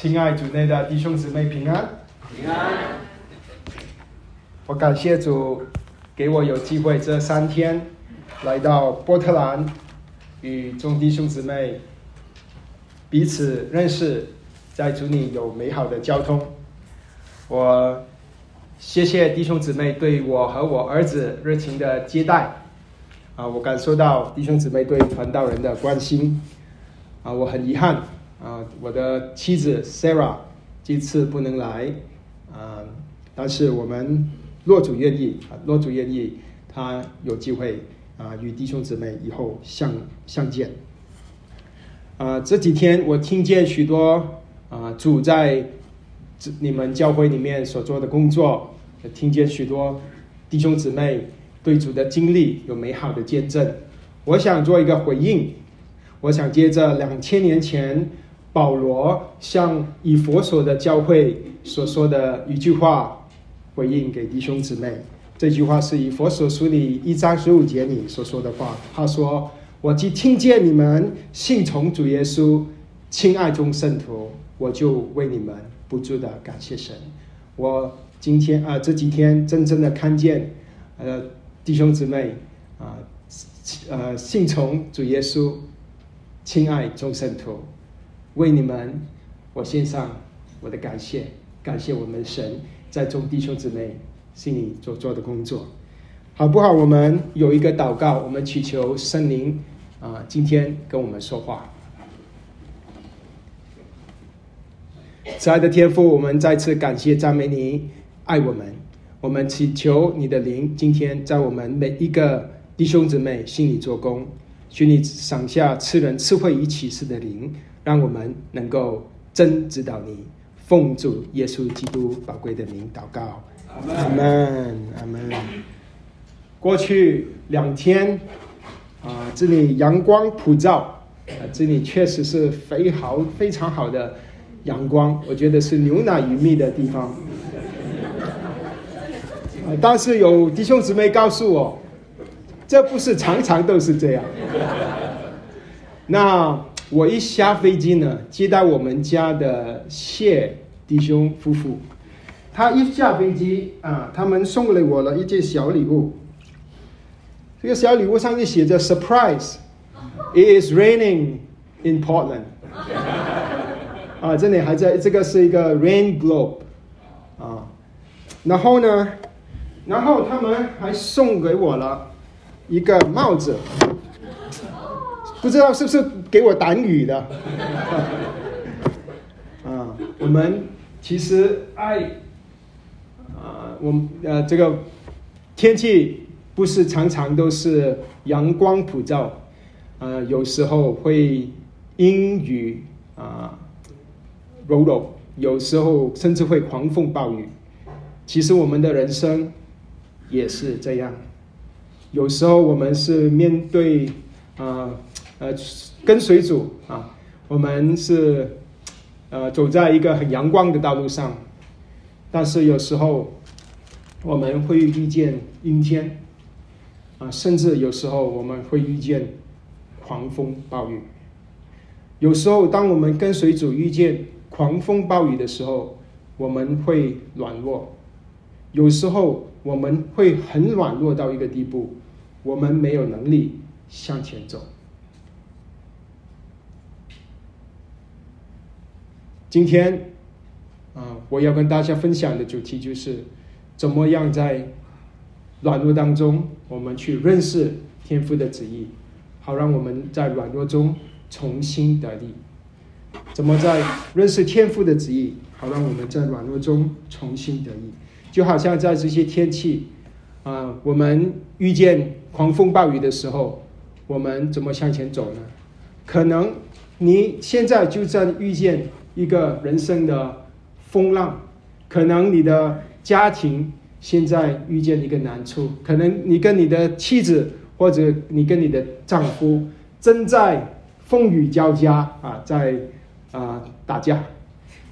亲爱主内的弟兄姊妹平安，平安。我感谢主给我有机会这三天来到波特兰，与众弟兄姊妹彼此认识，在主里有美好的交通。我谢谢弟兄姊妹对我和我儿子热情的接待，啊，我感受到弟兄姊妹对传道人的关心，啊，我很遗憾，啊，我的妻子 Sarah 这次不能来，啊，但是我们若主愿意，啊，若主愿意，他有机会啊，与弟兄姊妹以后相相见。啊，这几天我听见许多啊，主在。你们教会里面所做的工作，听见许多弟兄姊妹对主的经历有美好的见证。我想做一个回应，我想接着两千年前保罗向以佛所的教会所说的一句话回应给弟兄姊妹。这句话是以佛所书里一章十五节里所说的话。他说：“我既听见你们信从主耶稣，亲爱众圣徒，我就为你们。”不住的感谢神，我今天啊这几天真正的看见，呃弟兄姊妹啊，呃信从主耶稣，亲爱众圣徒，为你们我献上我的感谢，感谢我们神在众弟兄姊妹心里所做的工作，好不好？我们有一个祷告，我们祈求圣灵啊今天跟我们说话。慈爱的天父，我们再次感谢赞美你，爱我们。我们祈求你的灵今天在我们每一个弟兄姊妹心里做工，求你赏下赐人智慧与启示的灵，让我们能够真知道你。奉主耶稣基督宝贵的名祷告，阿门，阿门。过去两天啊，这里阳光普照，啊，这里确实是非好非常好的。阳光，我觉得是牛奶与蜜的地方。但是有弟兄姊妹告诉我，这不是常常都是这样。那我一下飞机呢，接待我们家的谢弟兄夫妇，他一下飞机啊，他们送给我了一件小礼物。这个小礼物上面写着 “surprise”，it is raining in Portland。啊，这里还在，这个是一个 rain globe，啊，然后呢，然后他们还送给我了一个帽子，不知道是不是给我挡雨的，啊，我们其实爱，啊，我们呃这个天气不是常常都是阳光普照，啊，有时候会阴雨啊。柔柔，有时候甚至会狂风暴雨。其实我们的人生也是这样，有时候我们是面对啊呃跟随主啊，我们是呃走在一个很阳光的道路上，但是有时候我们会遇见阴天啊，甚至有时候我们会遇见狂风暴雨。有时候当我们跟随主遇见。狂风暴雨的时候，我们会软弱；有时候我们会很软弱到一个地步，我们没有能力向前走。今天，啊，我要跟大家分享的主题就是，怎么样在软弱当中，我们去认识天父的旨意，好让我们在软弱中重新得力。怎么在认识天赋的旨意，好让我们在软弱中重新得意？就好像在这些天气，啊，我们遇见狂风暴雨的时候，我们怎么向前走呢？可能你现在就在遇见一个人生的风浪，可能你的家庭现在遇见一个难处，可能你跟你的妻子或者你跟你的丈夫正在风雨交加啊，在。啊，打架，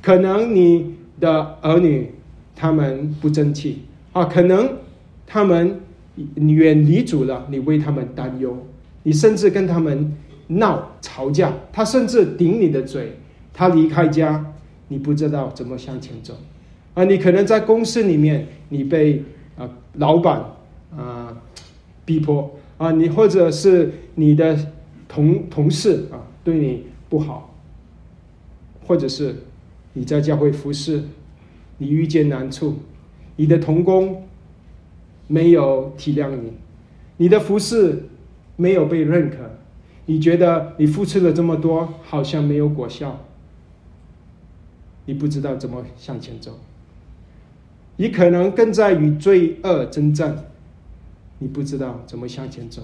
可能你的儿女他们不争气啊，可能他们远离主了，你为他们担忧，你甚至跟他们闹吵架，他甚至顶你的嘴，他离开家，你不知道怎么向前走。啊，你可能在公司里面，你被啊老板啊逼迫。啊，你或者是你的同同事啊对你不好，或者是你在教会服侍，你遇见难处，你的同工没有体谅你，你的服侍没有被认可，你觉得你付出了这么多，好像没有果效，你不知道怎么向前走。你可能更在与罪恶征战，你不知道怎么向前走，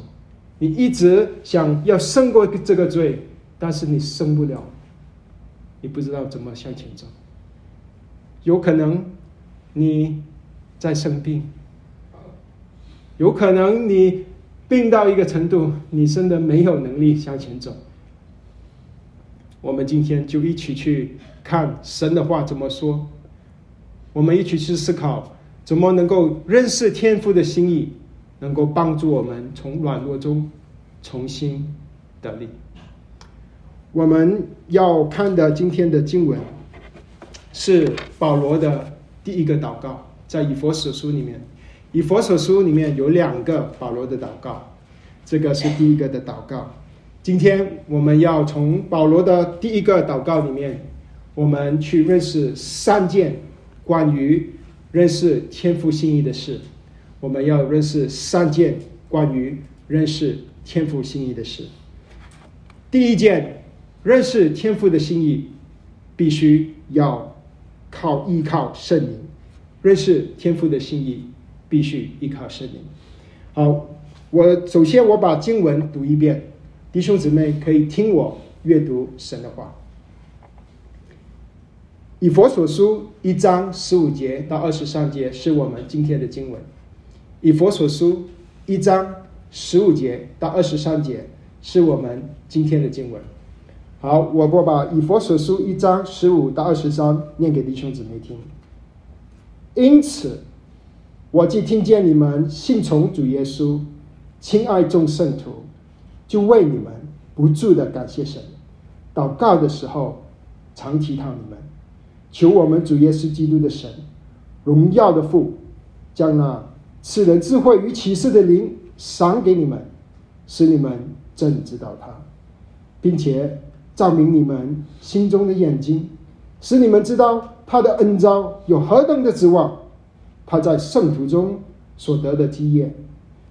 你一直想要胜过这个罪，但是你胜不了，你不知道怎么向前走。有可能你在生病，有可能你病到一个程度，你真的没有能力向前走。我们今天就一起去看神的话怎么说。我们一起去思考，怎么能够认识天父的心意，能够帮助我们从软弱中重新得力。我们要看的今天的经文是保罗的第一个祷告，在以佛所书里面，以佛所书里面有两个保罗的祷告，这个是第一个的祷告。今天我们要从保罗的第一个祷告里面，我们去认识三件。关于认识天赋心意的事，我们要认识三件关于认识天赋心意的事。第一件，认识天赋的心意，必须要靠依靠圣灵。认识天赋的心意，必须依靠圣灵。好，我首先我把经文读一遍，弟兄姊妹可以听我阅读神的话。以佛所书一章十五节到二十三节是我们今天的经文。以佛所书一章十五节到二十三节是我们今天的经文。好，我我把以佛所书一章十五到二十三念给弟兄姊妹听。因此，我既听见你们信从主耶稣，亲爱众圣徒，就为你们不住的感谢神。祷告的时候，常提到你们。求我们主耶稣基督的神，荣耀的父，将那赐人智慧与启示的灵赏给你们，使你们正知道他，并且照明你们心中的眼睛，使你们知道他的恩招有何等的指望，他在圣徒中所得的基业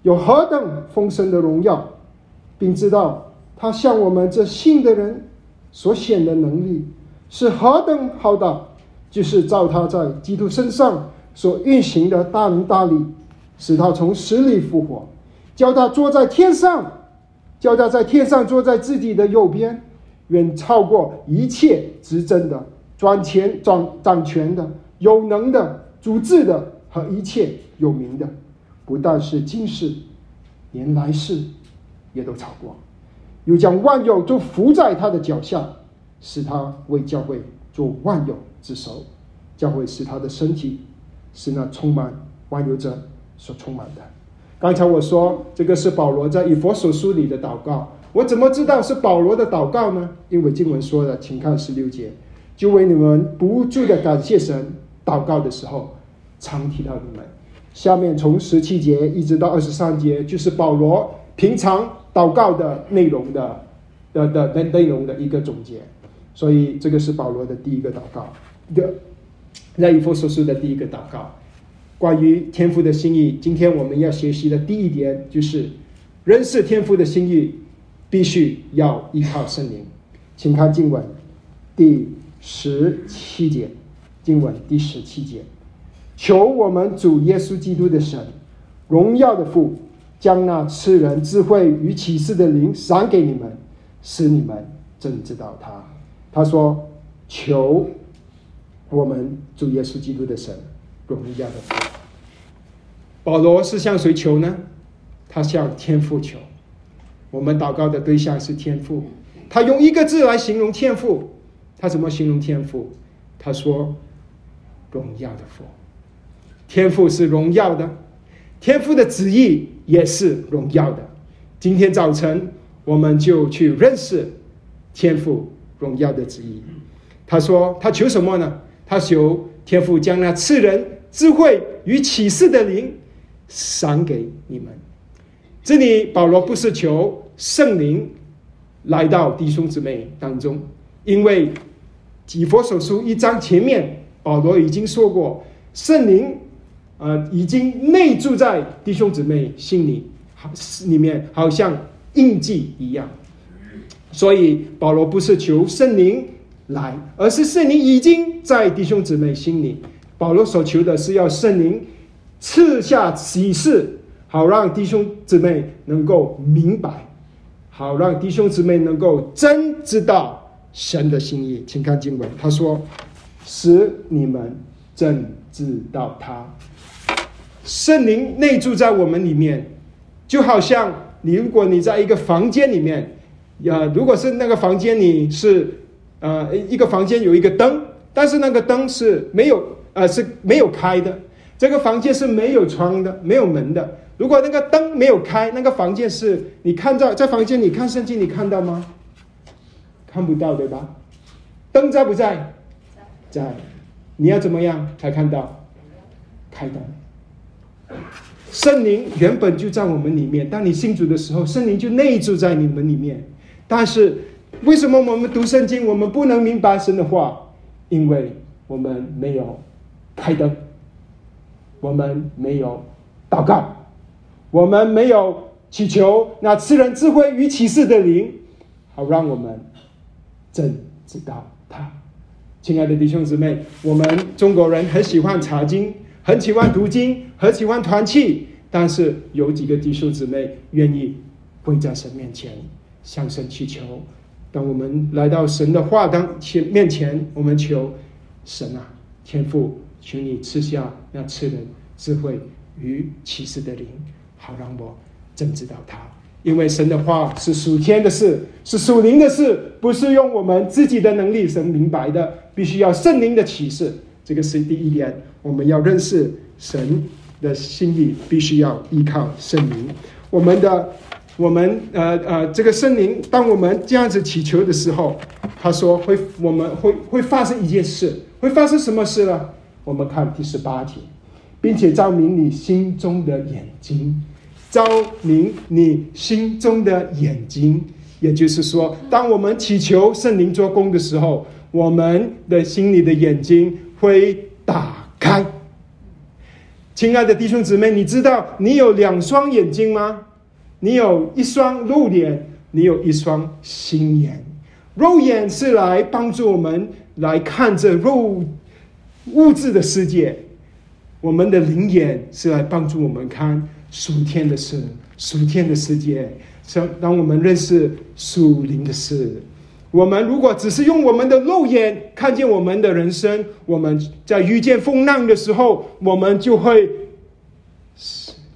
有何等丰盛的荣耀，并知道他向我们这信的人所显的能力是何等浩大。就是照他在基督身上所运行的大能大力，使他从死里复活，叫他坐在天上，叫他在天上坐在自己的右边，远超过一切执政的、专权掌掌权的、有能的、主治的和一切有名的，不但是今世，连来世也都超过，又将万有都伏在他的脚下，使他为教会做万有。之首，教会是他的身体，是那充满万有者所充满的。刚才我说这个是保罗在以佛所书里的祷告，我怎么知道是保罗的祷告呢？因为经文说的，请看十六节，就为你们不住的感谢神，祷告的时候常提到你们。下面从十七节一直到二十三节，就是保罗平常祷告的内容的的的内内容的一个总结。所以这个是保罗的第一个祷告。的，在以弗所书的第一个祷告，关于天父的心意。今天我们要学习的第一点就是，认识天父的心意，必须要依靠圣灵。请看经文第十七节，经文第十七节，求我们主耶稣基督的神，荣耀的父，将那赐人智慧与启示的灵赏给你们，使你们真知道他。他说：求。我们主耶稣基督的神，荣耀的父。保罗是向谁求呢？他向天父求。我们祷告的对象是天父。他用一个字来形容天父。他怎么形容天父？他说：“荣耀的父。”天父是荣耀的，天父的旨意也是荣耀的。今天早晨，我们就去认识天父荣耀的旨意。他说他求什么呢？他求天父将那赐人智慧与启示的灵赏给你们。这里保罗不是求圣灵来到弟兄姊妹当中，因为以佛所书一章前面保罗已经说过，圣灵呃已经内住在弟兄姊妹心里，好里面好像印记一样。所以保罗不是求圣灵来，而是圣灵已经在弟兄姊妹心里。保罗所求的是要圣灵赐下启示，好让弟兄姊妹能够明白，好让弟兄姊妹能够真知道神的心意。请看经文，他说：“使你们真知道他。”圣灵内住在我们里面，就好像你如果你在一个房间里面。呃，如果是那个房间你是，呃，一个房间有一个灯，但是那个灯是没有，呃，是没有开的。这个房间是没有窗的，没有门的。如果那个灯没有开，那个房间是你看到在房间里看圣经，你看到吗？看不到，对吧？灯在不在？在。你要怎么样才看到？开灯。圣灵原本就在我们里面，当你信主的时候，圣灵就内住在你们里面。但是，为什么我们读圣经，我们不能明白神的话？因为我们没有开灯，我们没有祷告，我们没有祈求那赐人智慧与启示的灵，好让我们真知道他。亲爱的弟兄姊妹，我们中国人很喜欢查经，很喜欢读经，很喜欢团契，但是有几个弟兄姊妹愿意跪在神面前？向神祈求，当我们来到神的话当前面前，我们求神啊，天父，请你赐下那赐人智慧与启示的灵，好让我真知道他。因为神的话是属天的事，是属灵的事，不是用我们自己的能力神明白的，必须要圣灵的启示。这个是第一点，我们要认识神的心意，必须要依靠圣灵。我们的。我们呃呃，这个圣灵，当我们这样子祈求的时候，他说会，我们会会发生一件事，会发生什么事呢？我们看第十八节，并且照明你心中的眼睛，照明你心中的眼睛，也就是说，当我们祈求圣灵做工的时候，我们的心里的眼睛会开。亲爱的弟兄姊妹，你知道你有两双眼睛吗？你有一双肉眼，你有一双心眼。肉眼是来帮助我们来看这肉物质的世界，我们的灵眼是来帮助我们看属天的事、属天的世界。当当我们认识属灵的事，我们如果只是用我们的肉眼看见我们的人生，我们在遇见风浪的时候，我们就会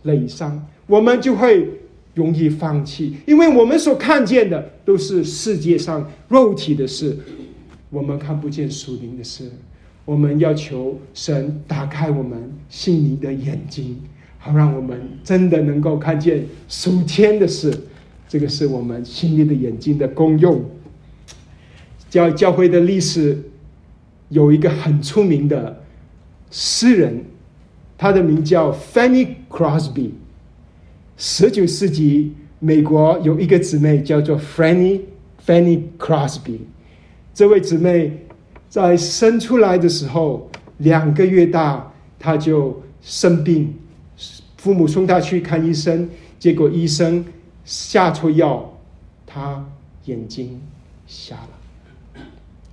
累伤，我们就会。容易放弃，因为我们所看见的都是世界上肉体的事，我们看不见属灵的事。我们要求神打开我们心灵的眼睛，好让我们真的能够看见属天的事。这个是我们心灵的眼睛的功用。教教会的历史有一个很出名的诗人，他的名叫 Fanny Crosby。十九世纪，美国有一个姊妹叫做 Fanny Fanny Crosby。这位姊妹在生出来的时候两个月大，她就生病，父母送她去看医生，结果医生下错药，她眼睛瞎了。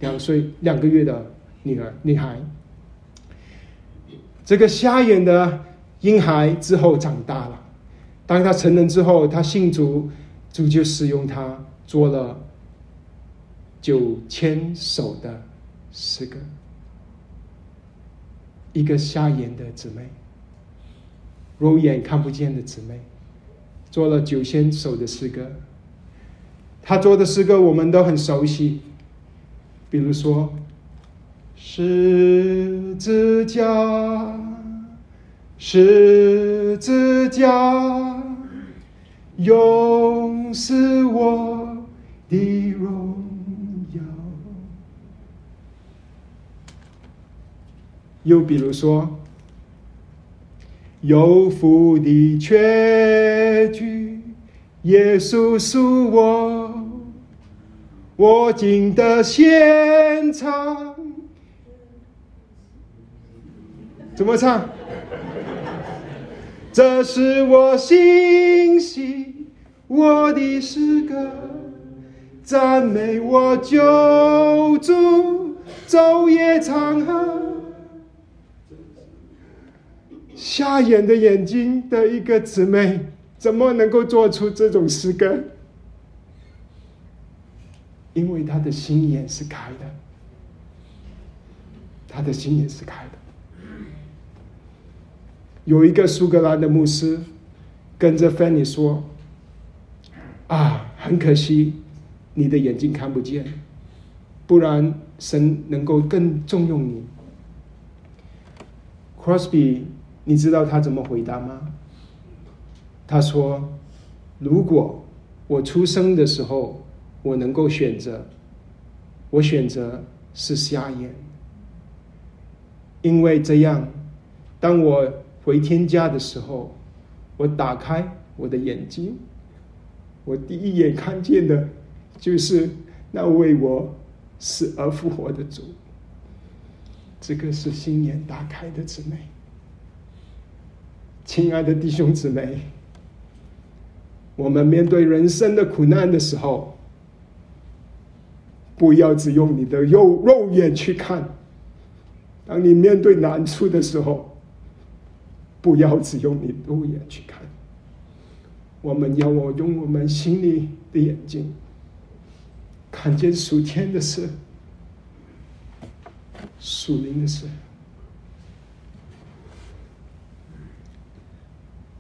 两岁两个月的女儿女孩，这个瞎眼的婴孩之后长大了。当他成人之后，他信主，主就使用他做了九千首的诗歌。一个瞎眼的姊妹，肉眼看不见的姊妹，做了九千首的诗歌。他做的诗歌我们都很熟悉，比如说十字架。十字架，永是我的荣耀。又比如说，有福的确据，耶稣是我，我进的现场。怎么唱？这是我心喜，我的诗歌，赞美我救主，昼夜唱和。瞎眼的眼睛的一个姊妹，怎么能够做出这种诗歌？因为他的心眼是开的，他的心眼是开的。有一个苏格兰的牧师跟着 Fanny 说：“啊，很可惜，你的眼睛看不见，不然神能够更重用你。”Crosby，你知道他怎么回答吗？他说：“如果我出生的时候我能够选择，我选择是瞎眼，因为这样，当我……”回天家的时候，我打开我的眼睛，我第一眼看见的，就是那为我死而复活的主。这个是心眼打开的姊妹，亲爱的弟兄姊妹，我们面对人生的苦难的时候，不要只用你的肉肉眼去看。当你面对难处的时候，不要只用你肉眼去看，我们要我用我们心里的眼睛，看见属天的事，属灵的事。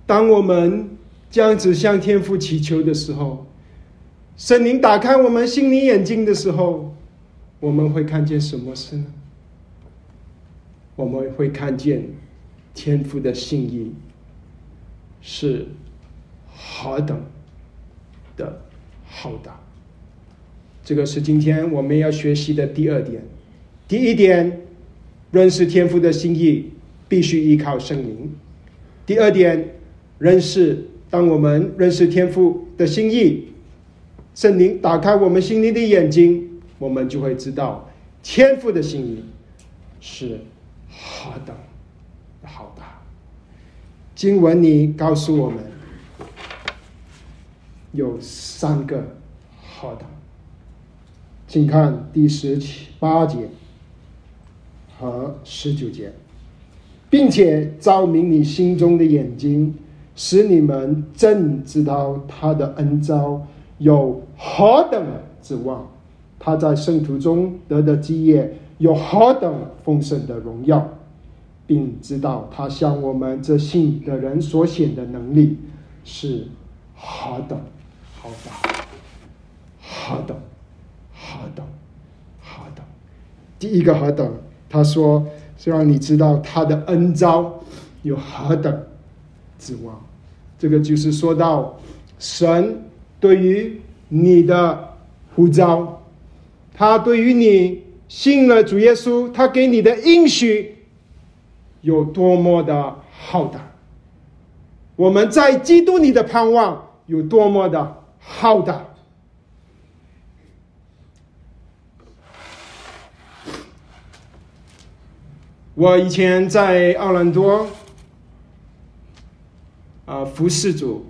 当我们这样子向天父祈求的时候，神灵打开我们心灵眼睛的时候，我们会看见什么事呢？我们会看见。天赋的信义是何等的浩大！这个是今天我们要学习的第二点。第一点，认识天赋的心意必须依靠圣灵；第二点，认识当我们认识天赋的心意，圣灵打开我们心灵的眼睛，我们就会知道天赋的心意是何等。好大！经文里告诉我们，有三个好的，请看第十七八节和十九节，并且照明你心中的眼睛，使你们正知道他的恩招有何等指望，他在圣徒中得的基业有何等丰盛的荣耀。并知道他向我们这信的人所显的能力是何等好大，何等何等何等。第一个何等，他说是让你知道他的恩招有何等指望。这个就是说到神对于你的呼召，他对于你信了主耶稣，他给你的应许。有多么的浩大，我们在基督里的盼望有多么的浩大。我以前在奥兰多，啊，服侍主，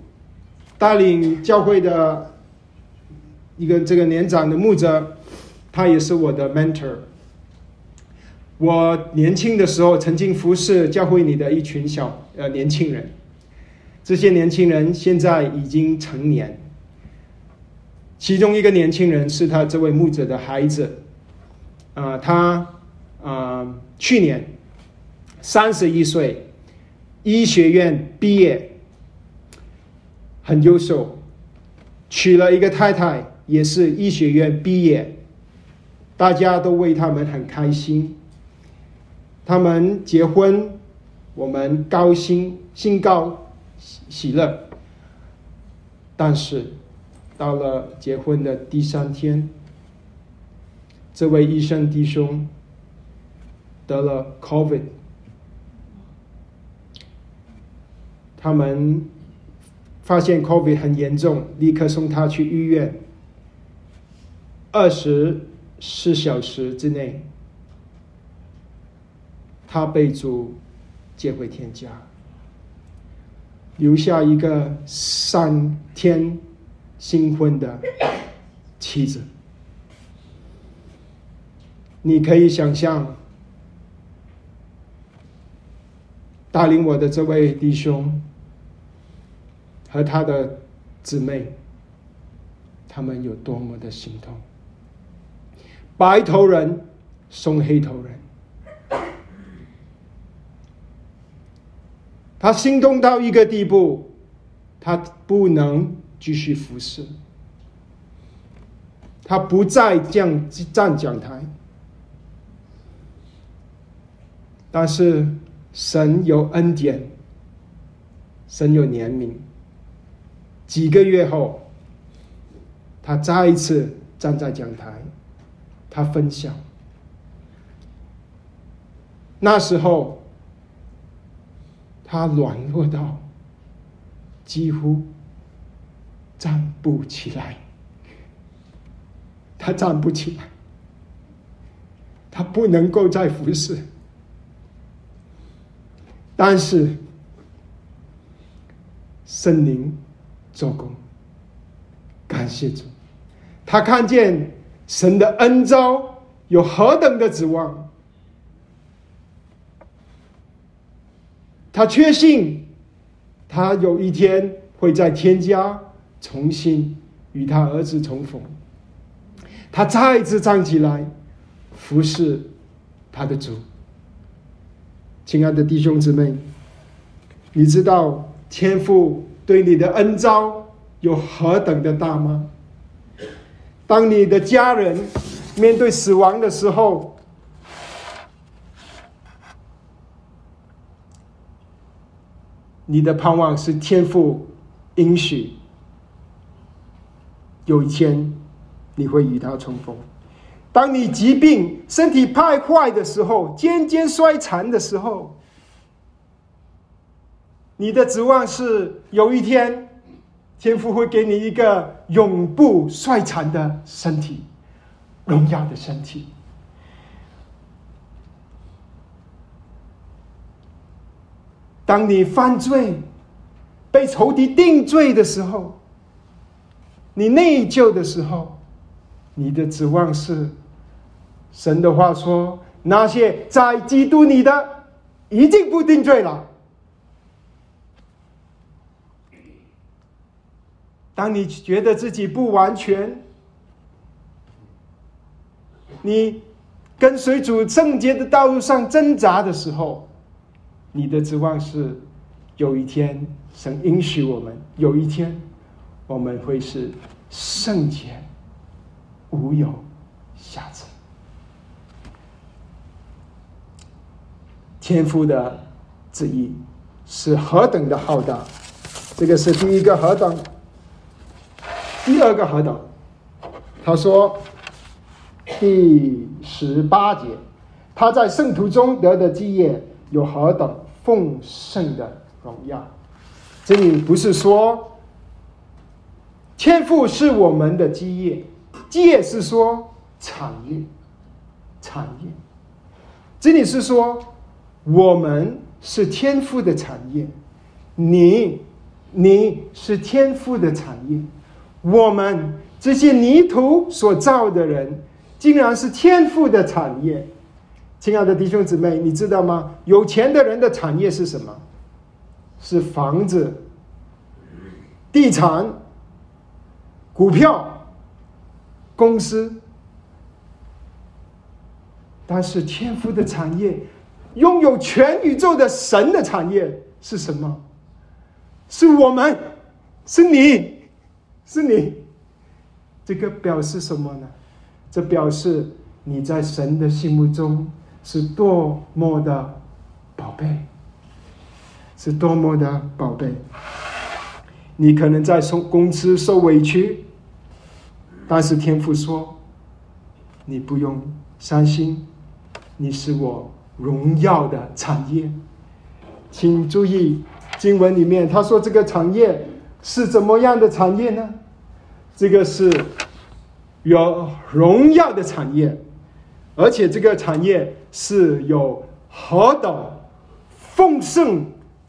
带领教会的一个这个年长的牧者，他也是我的 mentor。我年轻的时候曾经服侍教会里的一群小呃年轻人，这些年轻人现在已经成年。其中一个年轻人是他这位牧者的孩子，啊，他啊去年三十一岁，医学院毕业，很优秀娶了一个太太也是医学院毕业大家都为他们很开心。他们结婚我们高兴兴高喜喜乐。但是到了结婚的第三天这位医生弟兄得了 covid 他们发现 COVID 很严重，立刻送他去医院。二十四小时之内，他被主接回天家，留下一个三天新婚的妻子。你可以想象，带领我的这位弟兄和他的姊妹，他们有多么的心痛。白头人送黑头人，他心动到一个地步，他不能继续服侍，他不再降站讲台。但是神有恩典，神有怜悯。几个月后，他再一次站在讲台。他分享，那时候他软弱到几乎站不起来，他站不起来，他不能够再服侍，但是圣灵做工，感谢主，他看见。神的恩招有何等的指望？他确信，他有一天会在天家重新与他儿子重逢。他再次站起来服侍他的主。亲爱的弟兄姊妹，你知道天父对你的恩招有何等的大吗？当你的家人面对死亡的时候，你的盼望是天赋允许，有一天你会与他重逢。当你疾病、身体败坏的时候，渐渐衰残的时候，你的指望是有一天。天父会给你一个永不衰残的身体，荣耀的身体。当你犯罪、被仇敌定罪的时候，你内疚的时候，你的指望是神的话说：那些在基督里的，已经不定罪了。当你觉得自己不完全，你跟随主圣洁的道路上挣扎的时候，你的指望是有一天神允许我们，有一天我们会是圣洁、无有瑕疵。天父的旨意是何等的浩大，这个是第一个何等。第二个何等？他说，第十八节，他在圣徒中得的基业有何等丰盛的荣耀？这里不是说天赋是我们的基业，基业是说产业，产业。这里是说我们是天赋的产业，你，你是天赋的产业。我们这些泥土所造的人，竟然是天赋的产业。亲爱的弟兄姊妹，你知道吗？有钱的人的产业是什么？是房子、地产、股票、公司。但是天赋的产业，拥有全宇宙的神的产业是什么？是我们，是你。是你，这个表示什么呢？这表示你在神的心目中是多么的宝贝，是多么的宝贝。你可能在受公司受委屈，但是天父说，你不用伤心，你是我荣耀的产业。请注意，经文里面他说这个产业是怎么样的产业呢？这个是有荣耀的产业，而且这个产业是有何等丰盛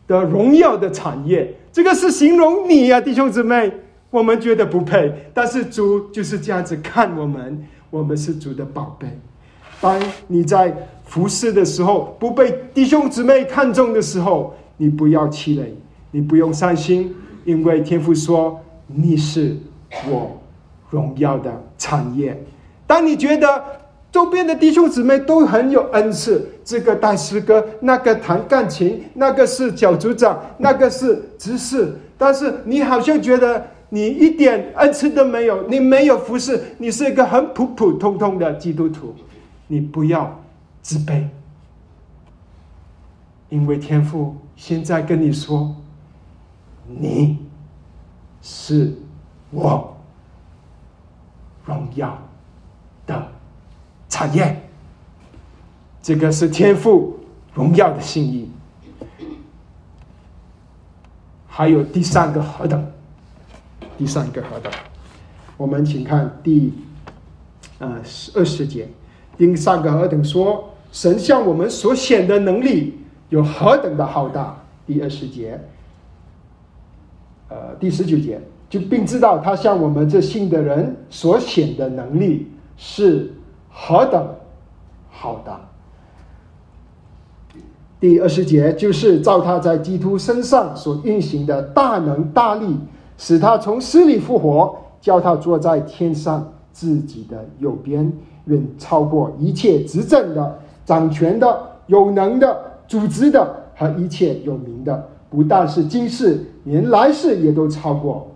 的荣耀的产业。这个是形容你呀，弟兄姊妹，我们觉得不配，但是主就是这样子看我们，我们是主的宝贝。当你在服侍的时候，不被弟兄姊妹看中的时候，你不要气馁，你不用伤心，因为天父说你是我荣耀的产业。当你觉得周边的弟兄姊妹都很有恩赐，这个带诗歌，那个弹钢琴，那个是小组长，那个是执事，但是你好像觉得你一点恩赐都没有，你没有服侍，你是一个很普普通通的基督徒。你不要自卑，因为天父现在跟你说，你是我荣耀的产业。这个是天赋荣耀的心意。还有第三个何等？第三个何等？我们请看第呃二十节。第三个何等说，神向我们所显的能力有何等的浩大？第二十节，呃，第十九节，就并知道他向我们这信的人所显的能力是何等好的。第二十节就是照他在基督身上所运行的大能大力，使他从死里复活，叫他坐在天上自己的右边。远超过一切执政的、掌权的、有能的、组织的和一切有名的，不但是今世，连来世也都超过。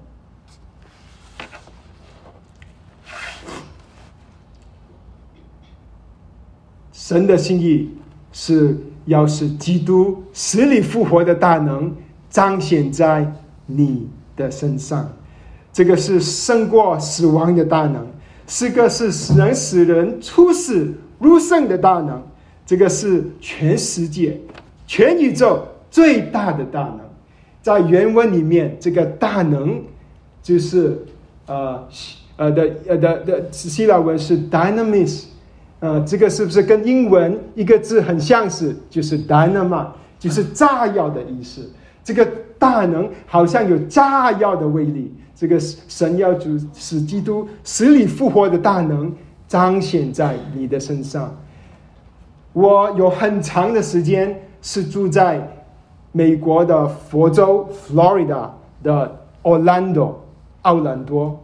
神的心意是要使基督死里复活的大能彰显在你的身上，这个是胜过死亡的大能。是个是使人使人出死入生的大能，这个是全世界、全宇宙最大的大能。在原文里面，这个大能就是呃呃的呃的的希腊文是 dynamis，呃，这个是不是跟英文一个字很相似？就是 dynamite，就是炸药的意思。这个大能好像有炸药的威力。这个神要主使基督死里复活的大能彰显在你的身上。我有很长的时间是住在美国的佛州 （Florida） 的 Orlando 奥兰多。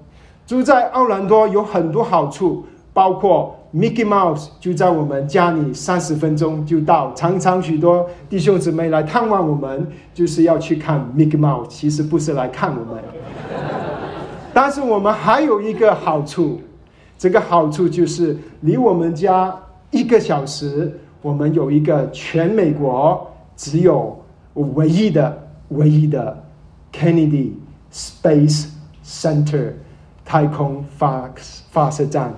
住在奥兰多有很多好处，包括 Mickey Mouse 就在我们家里三十分钟就到。常常许多弟兄姊妹来探望我们，就是要去看 Mickey Mouse，其实不是来看我们。但是我们还有一个好处，这个好处就是离我们家一个小时，我们有一个全美国只有唯一的、唯一的 Kennedy Space Center 太空发发射站，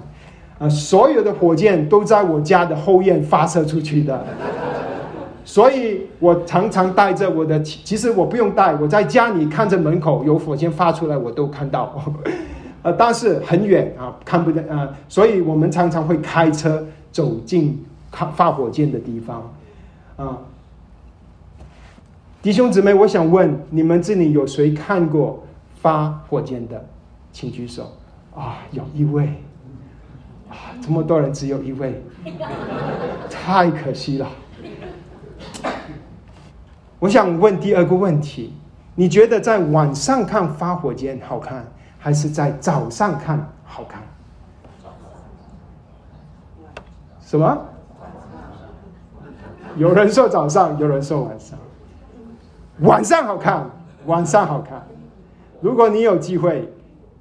啊，所有的火箭都在我家的后院发射出去的。所以我常常带着我的，其实我不用带，我在家里看着门口有火箭发出来，我都看到，呃，但是很远啊，看不见啊，所以我们常常会开车走进看发火箭的地方，啊，弟兄姊妹，我想问你们这里有谁看过发火箭的，请举手啊，有一位，啊，这么多人只有一位，太可惜了。我想问第二个问题：你觉得在晚上看发火箭好看，还是在早上看好看？什么？有人说早上，有人说晚上。晚上好看，晚上好看。如果你有机会，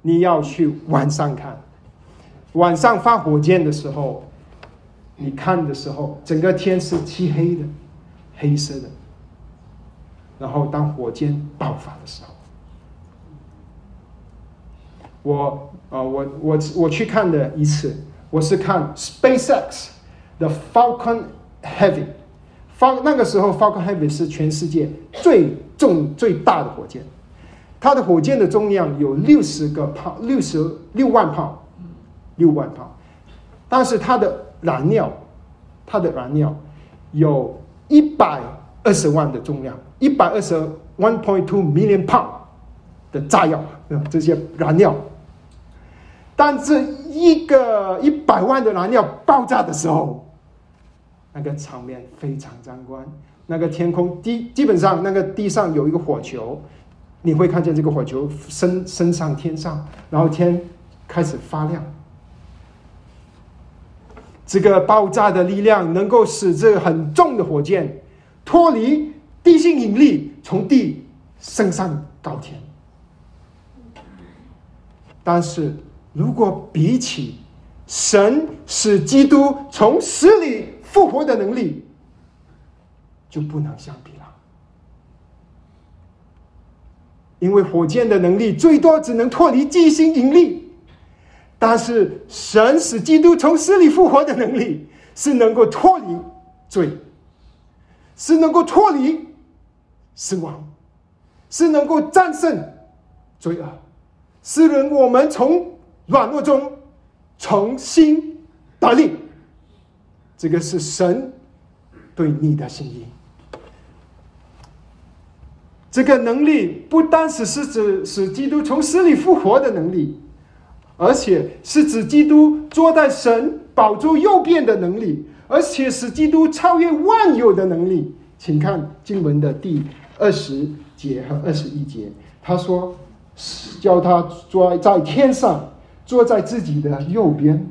你要去晚上看。晚上发火箭的时候，你看的时候，整个天是漆黑的，黑色的。然后，当火箭爆发的时候，我啊，我我我去看的一次，我是看 SpaceX 的 Falcon Heavy 发那个时候，Falcon Heavy 是全世界最重最大的火箭，它的火箭的重量有六十个炮，六十六万炮，六万炮，但是它的燃料，它的燃料有一百二十万的重量，一百二十 one point two million pound 的炸药，这些燃料。但是一个一百万的燃料爆炸的时候，那个场面非常壮观。那个天空地基本上那个地上有一个火球，你会看见这个火球升升上天上，然后天开始发亮。这个爆炸的力量能够使这个很重的火箭脱离地心引力，从地升上高天。但是。如果比起神使基督从死里复活的能力，就不能相比了。因为火箭的能力最多只能脱离地心引力，但是神使基督从死里复活的能力是能够脱离罪，是能够脱离死亡，是能够战胜罪恶，是能我们从。软弱中重新得力，这个是神对你的心意。这个能力不单是是指使基督从死里复活的能力，而且是指基督坐在神宝座右边的能力，而且使基督超越万有的能力。请看经文的第二十节和二十一节，他说：“叫他坐在天上。”坐在自己的右边，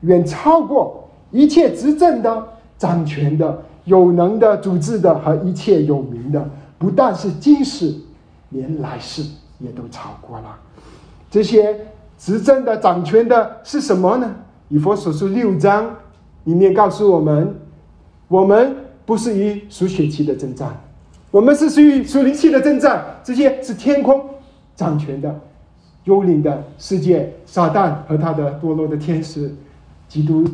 远超过一切执政的、掌权的、有能的、组织的和一切有名的，不但是今世，连来世也都超过了。这些执政的、掌权的是什么呢？以佛所书六章里面告诉我们：我们不是与属血气的征战，我们是属于属灵气的征战。这些是天空掌权的。幽灵的世界，撒旦和他的堕落的天使，基督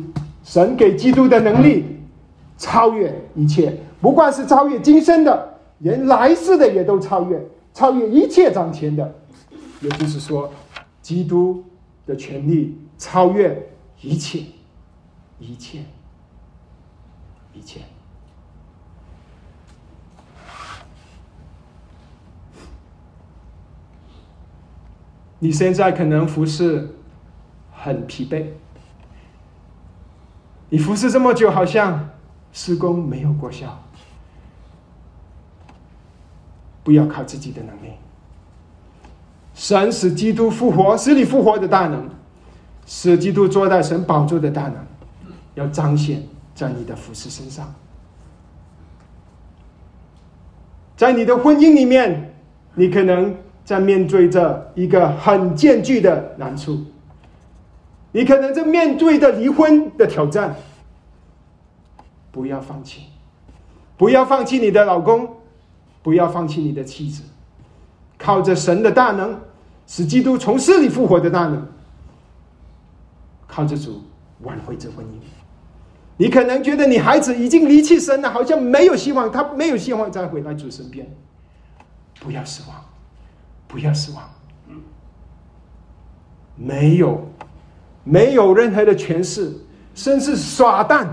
神给基督的能力超越一切，不管是超越今生的，连来世的也都超越，超越一切掌权的。也就是说，基督的权利超越一切，一切，一切。你现在可能服侍很疲惫，你服侍这么久，好像施工没有过效。不要靠自己的能力，神使基督复活，使你复活的大能，使基督坐在神宝座的大能，要彰显在你的服侍身上，在你的婚姻里面，你可能。在面对着一个很艰巨的难处，你可能在面对着离婚的挑战，不要放弃，不要放弃你的老公，不要放弃你的妻子，靠着神的大能，使基督从死里复活的大能，靠着主挽回这婚姻。你可能觉得你孩子已经离弃神了，好像没有希望，他没有希望再回来主身边，不要失望。不要失望，没有，没有任何的权势，甚至耍蛋，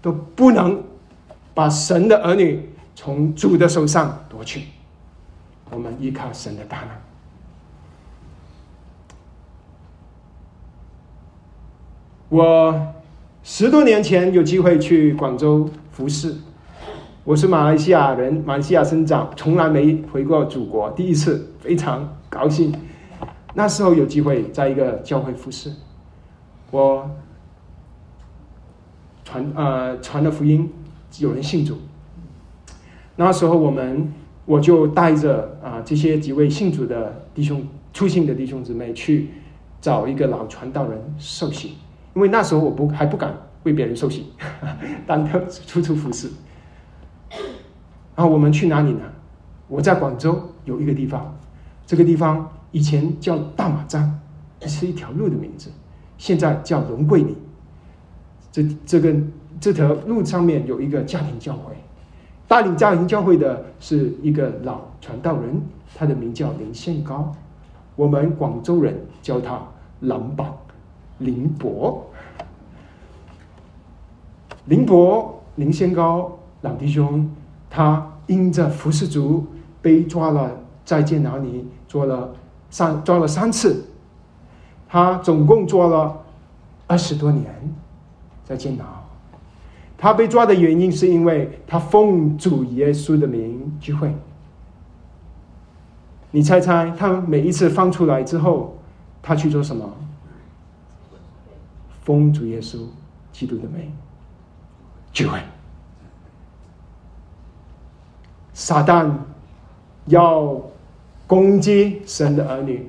都不能把神的儿女从主的手上夺去。我们依靠神的大能。我十多年前有机会去广州服侍。我是马来西亚人，马来西亚生长，从来没回过祖国，第一次非常高兴。那时候有机会在一个教会服侍，我传呃传了福音，有人信主。那时候我们我就带着啊这些几位信主的弟兄、初信的弟兄姊妹去找一个老传道人受洗，因为那时候我不还不敢为别人受洗，单个处处服侍。然后我们去哪里呢？我在广州有一个地方，这个地方以前叫大马站，是一条路的名字，现在叫龙桂里。这这个这条路上面有一个家庭教会，带领家庭教会的是一个老传道人，他的名叫林宪高，我们广州人叫他蓝宝林伯。林伯林宪高老弟兄，他因着服侍主被抓了，在监牢里做了三抓了三次，他总共做了二十多年，在监牢。他被抓的原因是因为他奉主耶稣的名聚会。你猜猜，他每一次放出来之后，他去做什么？奉主耶稣基督的名聚会。撒旦要攻击神的儿女，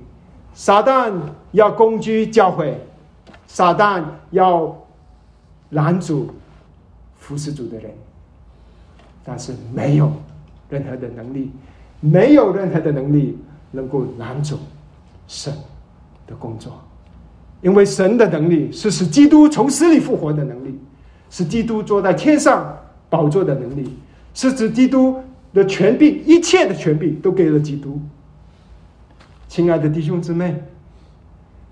撒旦要攻击教会，撒旦要拦阻。服侍主的人，但是没有任何的能力，没有任何的能力能够拦阻神的工作，因为神的能力是使基督从死里复活的能力，是基督坐在天上宝座的能力，是指基督的权柄，一切的权柄都给了基督。亲爱的弟兄姊妹，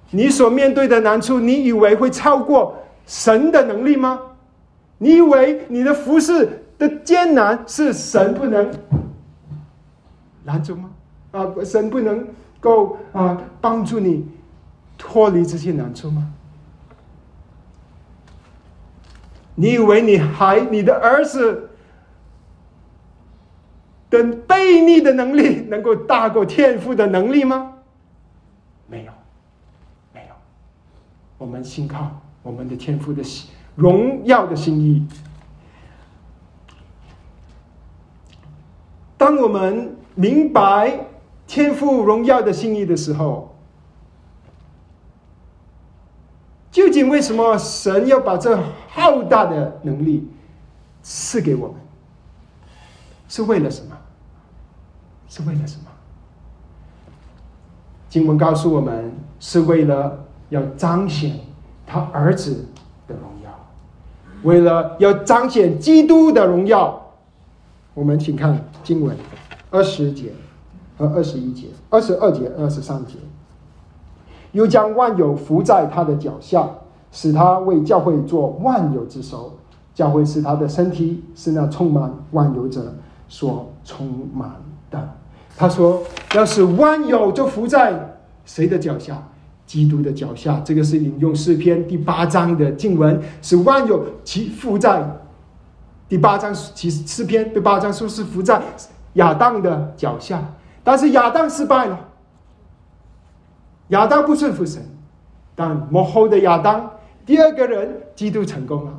你所面对的难处，你以为会超过神的能力吗？你以为你的服饰的艰难是神不能拦住吗？啊，神不能够啊帮助你脱离这些难处吗？你以为你还你的儿子的背逆的能力能够大过天赋的能力吗？没有，没有。我们信靠我们的天赋的。荣耀的心意。当我们明白天赋荣耀的心意的时候，究竟为什么神要把这浩大的能力赐给我们？是为了什么？是为了什么？经文告诉我们，是为了要彰显他儿子的荣耀。为了要彰显基督的荣耀，我们请看经文二十节和二十一节、二十二节、二十三节。又将万有伏在他的脚下，使他为教会做万有之首。教会是他的身体，是那充满万有者所充满的。他说：“要是万有就伏在谁的脚下？”基督的脚下，这个是引用诗篇第八章的经文，是万有其伏在第八章其诗篇第八章说是伏在亚当的脚下，但是亚当失败了，亚当不顺服神，但幕后的亚当第二个人基督成功了，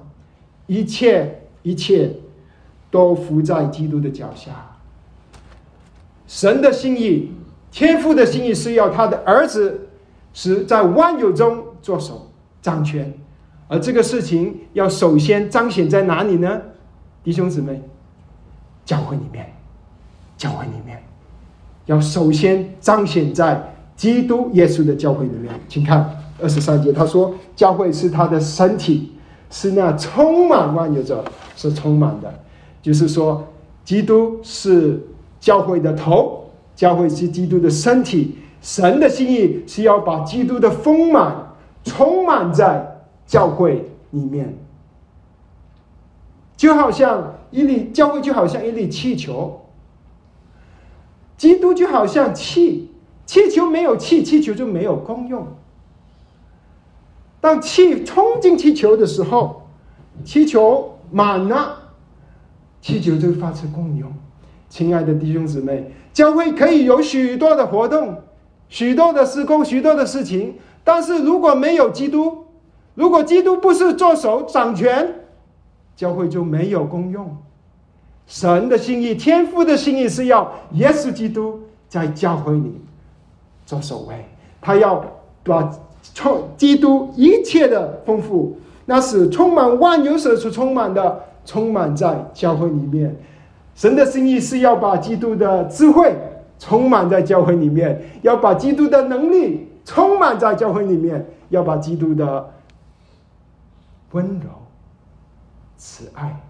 一切一切都伏在基督的脚下。神的心意，天父的心意是要他的儿子。是在万有中做手掌权，而这个事情要首先彰显在哪里呢？弟兄姊妹，教会里面，教会里面，要首先彰显在基督耶稣的教会里面。请看二十三节，他说：“教会是他的身体，是那充满万有者，是充满的。”就是说，基督是教会的头，教会是基督的身体。神的心意是要把基督的丰满充满在教会里面，就好像一粒教会就好像一粒气球，基督就好像气，气球没有气，气球就没有功用。当气冲进气球的时候，气球满了，气球就发出功用。亲爱的弟兄姊妹，教会可以有许多的活动。许多的施工，许多的事情，但是如果没有基督，如果基督不是做手掌权，教会就没有功用。神的心意，天父的心意是要耶稣基督在教会里做首位，他要把充基督一切的丰富，那是充满万有者所充满的，充满在教会里面。神的心意是要把基督的智慧。充满在教会里面，要把基督的能力充满在教会里面，要把基督的温柔、慈爱、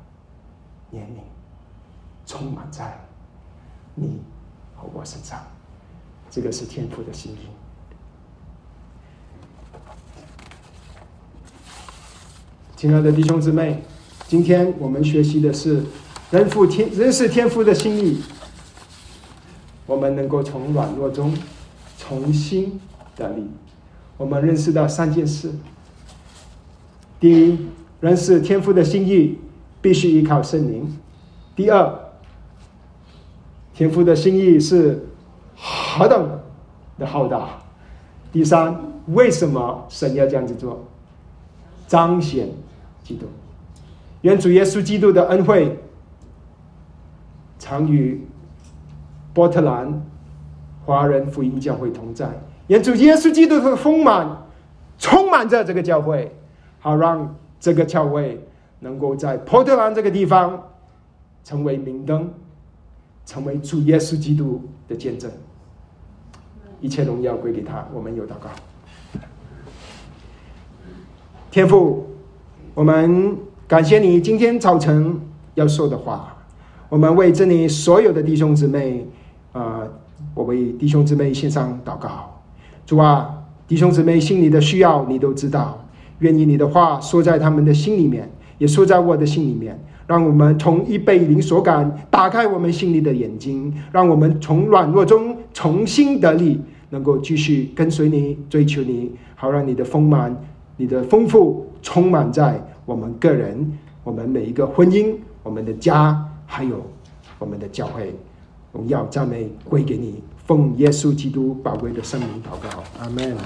怜悯充满在你和我身上。这个是天父的心意。亲爱的弟兄姊妹，今天我们学习的是人父天人是天父的心意。我们能够从软弱中重新得力。我们认识到三件事：第一，认识天父的心意必须依靠圣灵；第二，天父的心意是何等的浩大；第三，为什么神要这样子做？彰显基督。愿主耶稣基督的恩惠常与。波特兰华人福音教会同在，愿主耶稣基督的丰满充满着这个教会，好让这个教会能够在波特兰这个地方成为明灯，成为主耶稣基督的见证。一切荣耀归给他。我们有祷告，天父，我们感谢你今天早晨要说的话，我们为这里所有的弟兄姊妹。啊，我为弟兄姊妹献上祷告，主啊，弟兄姊妹心里的需要你都知道，愿意你的话说在他们的心里面，也说在我的心里面，让我们从一被灵所感，打开我们心里的眼睛，让我们从软弱中重新得力，能够继续跟随你，追求你，好让你的丰满、你的丰富充满在我们个人、我们每一个婚姻、我们的家，还有我们的教会。荣耀、赞美归给你，奉耶稣基督宝贵的圣名祷告，阿门。